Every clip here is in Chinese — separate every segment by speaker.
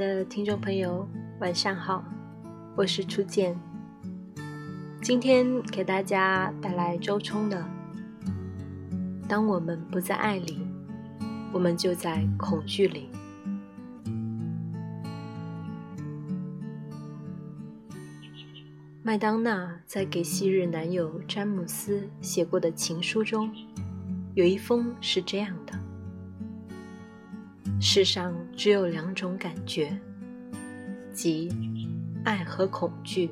Speaker 1: 的听众朋友，晚上好，我是初见。今天给大家带来周冲的《当我们不在爱里，我们就在恐惧里》。麦当娜在给昔日男友詹姆斯写过的情书中，有一封是这样的。世上只有两种感觉，即爱和恐惧。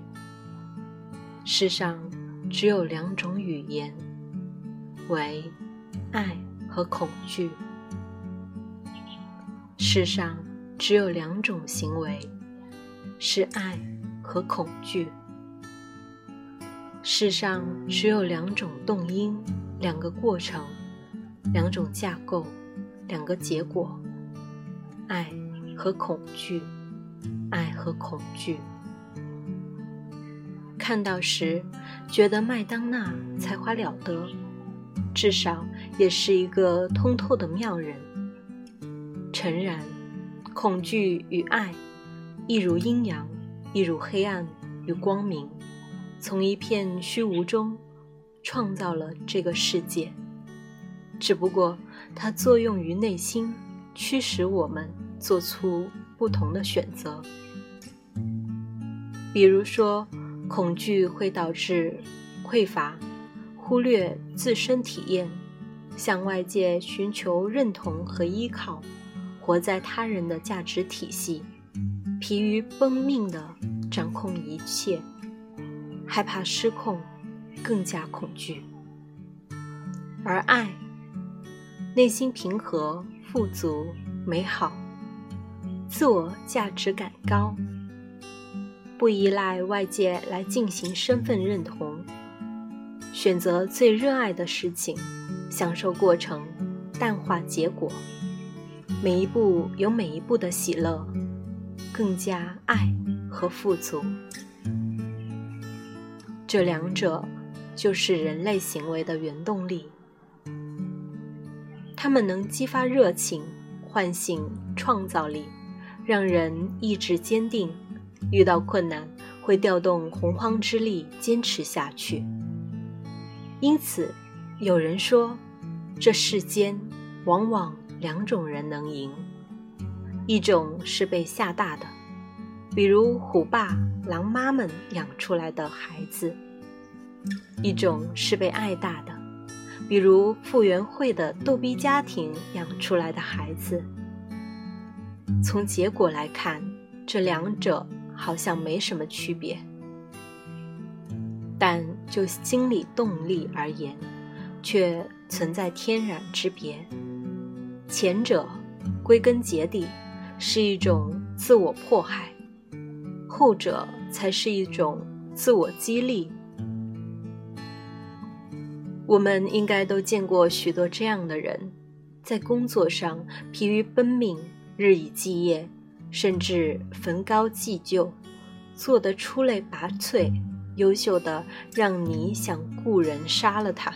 Speaker 1: 世上只有两种语言，为爱和恐惧。世上只有两种行为，是爱和恐惧。世上只有两种动因，两个过程，两种架构，两个结果。爱和恐惧，爱和恐惧。看到时，觉得麦当娜才华了得，至少也是一个通透的妙人。诚然，恐惧与爱，一如阴阳，一如黑暗与光明，从一片虚无中创造了这个世界。只不过，它作用于内心。驱使我们做出不同的选择。比如说，恐惧会导致匮乏，忽略自身体验，向外界寻求认同和依靠，活在他人的价值体系，疲于奔命的掌控一切，害怕失控，更加恐惧。而爱，内心平和。富足、美好，自我价值感高，不依赖外界来进行身份认同，选择最热爱的事情，享受过程，淡化结果，每一步有每一步的喜乐，更加爱和富足。这两者就是人类行为的原动力。他们能激发热情，唤醒创造力，让人意志坚定，遇到困难会调动洪荒之力坚持下去。因此，有人说，这世间往往两种人能赢：一种是被吓大的，比如虎爸狼妈们养出来的孩子；一种是被爱大的。比如傅园慧的逗逼家庭养出来的孩子，从结果来看，这两者好像没什么区别，但就心理动力而言，却存在天壤之别。前者归根结底是一种自我迫害，后者才是一种自我激励。我们应该都见过许多这样的人，在工作上疲于奔命，日以继夜，甚至焚高祭旧，做得出类拔萃，优秀的让你想雇人杀了他。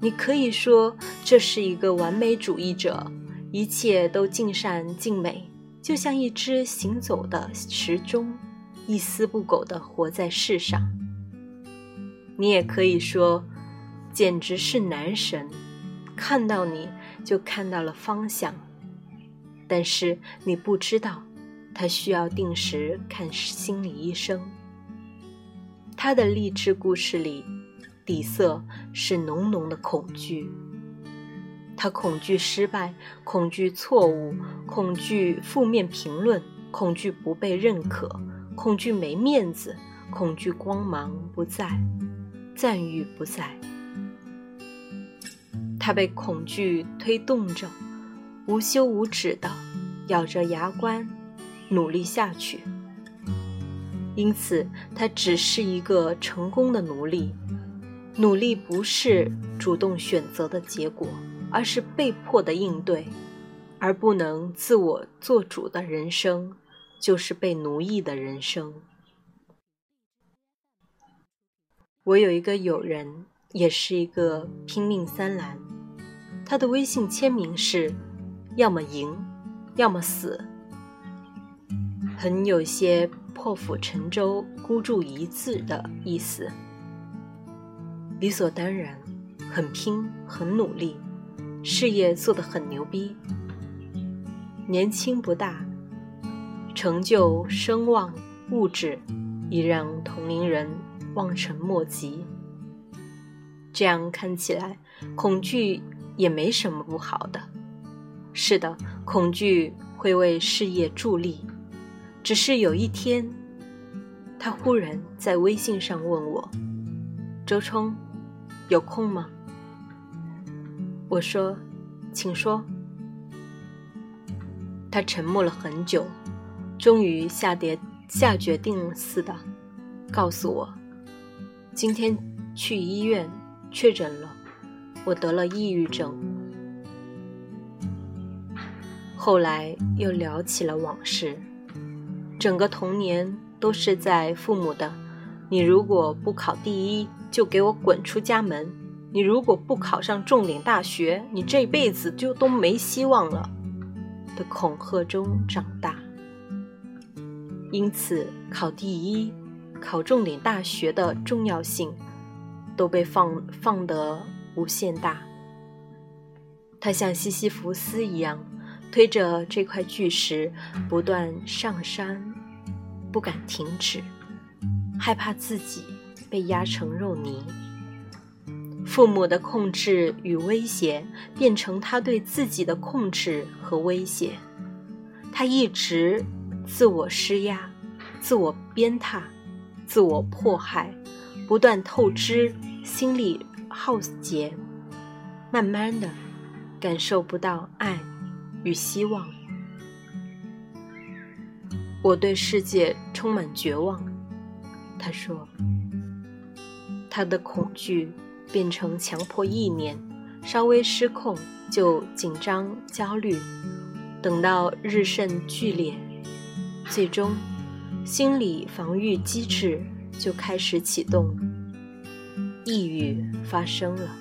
Speaker 1: 你可以说这是一个完美主义者，一切都尽善尽美，就像一只行走的时钟，一丝不苟地活在世上。你也可以说。简直是男神，看到你就看到了方向。但是你不知道，他需要定时看心理医生。他的励志故事里，底色是浓浓的恐惧。他恐惧失败，恐惧错误，恐惧负面评论，恐惧不被认可，恐惧没面子，恐惧光芒不在，赞誉不在。他被恐惧推动着，无休无止的咬着牙关，努力下去。因此，他只是一个成功的奴隶。努力不是主动选择的结果，而是被迫的应对。而不能自我做主的人生，就是被奴役的人生。我有一个友人，也是一个拼命三郎。他的微信签名是：要么赢，要么死。很有些破釜沉舟、孤注一掷的意思。理所当然，很拼，很努力，事业做得很牛逼。年轻不大，成就、声望、物质，已让同龄人望尘莫及。这样看起来，恐惧也没什么不好的。是的，恐惧会为事业助力。只是有一天，他忽然在微信上问我：“周冲，有空吗？”我说：“请说。”他沉默了很久，终于下跌下决定似的，告诉我：“今天去医院确诊了，我得了抑郁症。”后来又聊起了往事，整个童年都是在父母的“你如果不考第一，就给我滚出家门；你如果不考上重点大学，你这辈子就都没希望了。”的恐吓中长大，因此考第一、考重点大学的重要性都被放放得无限大。他像西西弗斯一样，推着这块巨石不断上山，不敢停止，害怕自己被压成肉泥。父母的控制与威胁变成他对自己的控制和威胁，他一直自我施压、自我鞭挞、自我迫害，不断透支，心理耗竭，慢慢的感受不到爱与希望。我对世界充满绝望，他说，他的恐惧。变成强迫意念，稍微失控就紧张焦虑，等到日甚剧烈，最终心理防御机制就开始启动，抑郁发生了。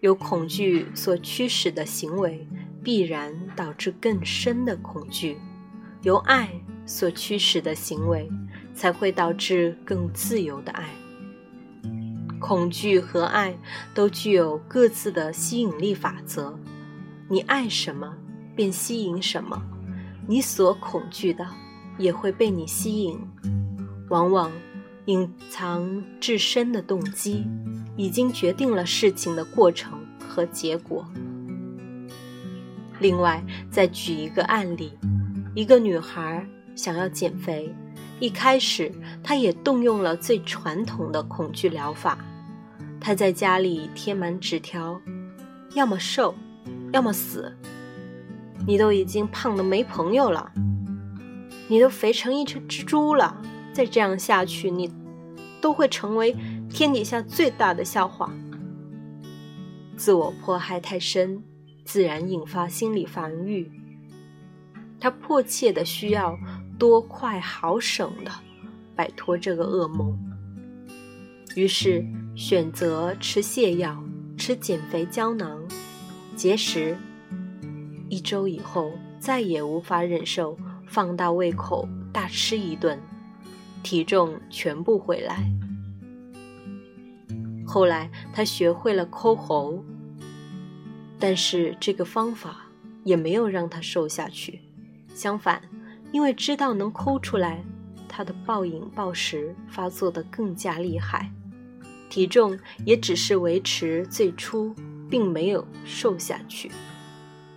Speaker 1: 由恐惧所驱使的行为，必然导致更深的恐惧；由爱所驱使的行为。才会导致更自由的爱。恐惧和爱都具有各自的吸引力法则，你爱什么，便吸引什么；你所恐惧的，也会被你吸引。往往隐藏至深的动机，已经决定了事情的过程和结果。另外，再举一个案例：一个女孩想要减肥。一开始，她也动用了最传统的恐惧疗法。她在家里贴满纸条：“要么瘦，要么死。你都已经胖的没朋友了，你都肥成一只蜘蛛了。再这样下去，你都会成为天底下最大的笑话。”自我迫害太深，自然引发心理防御。他迫切的需要。多快好省的摆脱这个噩梦，于是选择吃泻药、吃减肥胶囊、节食。一周以后，再也无法忍受放大胃口大吃一顿，体重全部回来。后来他学会了抠喉，但是这个方法也没有让他瘦下去，相反。因为知道能抠出来，他的暴饮暴食发作的更加厉害，体重也只是维持最初，并没有瘦下去，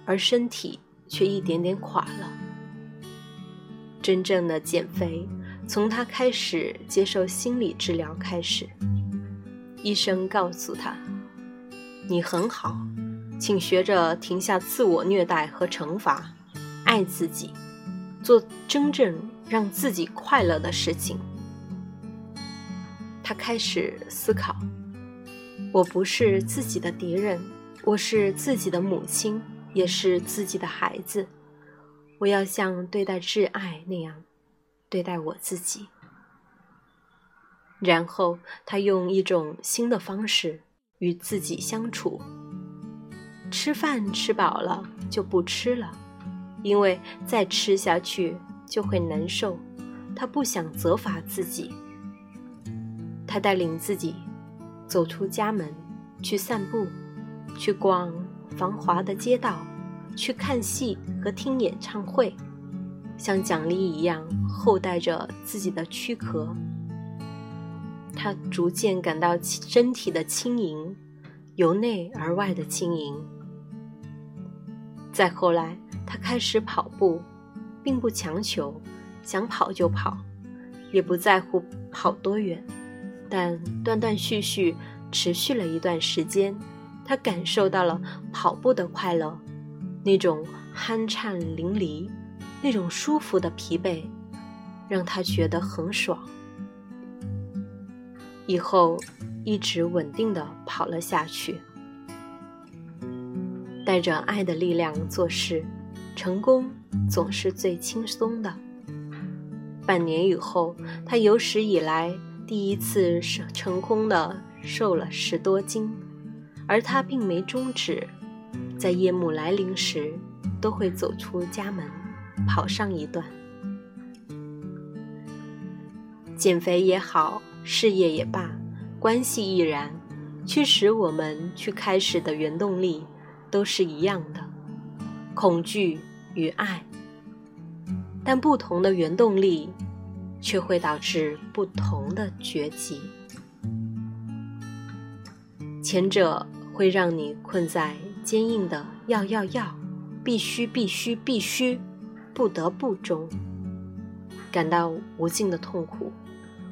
Speaker 1: 而身体却一点点垮了。真正的减肥，从他开始接受心理治疗开始。医生告诉他：“你很好，请学着停下自我虐待和惩罚，爱自己。”做真正让自己快乐的事情。他开始思考：我不是自己的敌人，我是自己的母亲，也是自己的孩子。我要像对待挚爱那样对待我自己。然后他用一种新的方式与自己相处。吃饭吃饱了就不吃了，因为再吃下去就会难受。他不想责罚自己，他带领自己走出家门，去散步，去逛繁华的街道，去看戏和听演唱会，像奖励一样厚待着自己的躯壳。他逐渐感到身体的轻盈，由内而外的轻盈。再后来，他开始跑步，并不强求。想跑就跑，也不在乎跑多远，但断断续续持续了一段时间，他感受到了跑步的快乐，那种酣畅淋漓，那种舒服的疲惫，让他觉得很爽。以后一直稳定的跑了下去，带着爱的力量做事，成功总是最轻松的。半年以后，他有史以来第一次是成功的瘦了十多斤，而他并没终止，在夜幕来临时，都会走出家门，跑上一段。减肥也好，事业也罢，关系亦然，驱使我们去开始的原动力都是一样的：恐惧与爱。但不同的原动力，却会导致不同的绝迹。前者会让你困在坚硬的“要要要”、“必须必须必须”、“不得不”中，感到无尽的痛苦；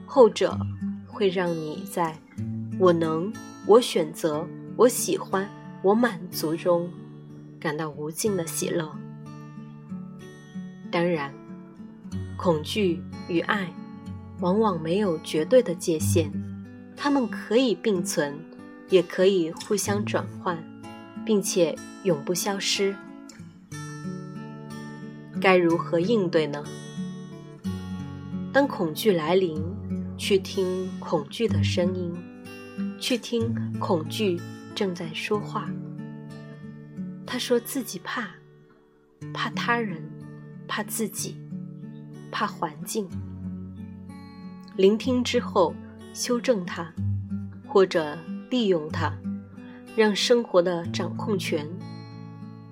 Speaker 1: 后者会让你在“我能”、“我选择”、“我喜欢”、“我满足”中，感到无尽的喜乐。当然。恐惧与爱，往往没有绝对的界限，它们可以并存，也可以互相转换，并且永不消失。该如何应对呢？当恐惧来临，去听恐惧的声音，去听恐惧正在说话。他说自己怕，怕他人，怕自己。怕环境，聆听之后修正它，或者利用它，让生活的掌控权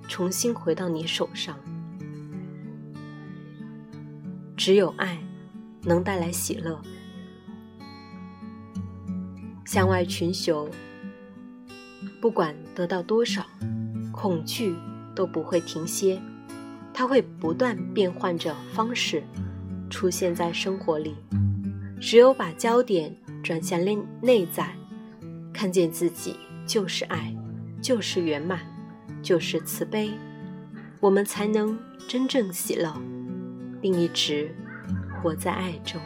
Speaker 1: 重新回到你手上。只有爱能带来喜乐。向外寻求，不管得到多少，恐惧都不会停歇，它会不断变换着方式。出现在生活里，只有把焦点转向内内在，看见自己就是爱，就是圆满，就是慈悲，我们才能真正喜乐，并一直活在爱中。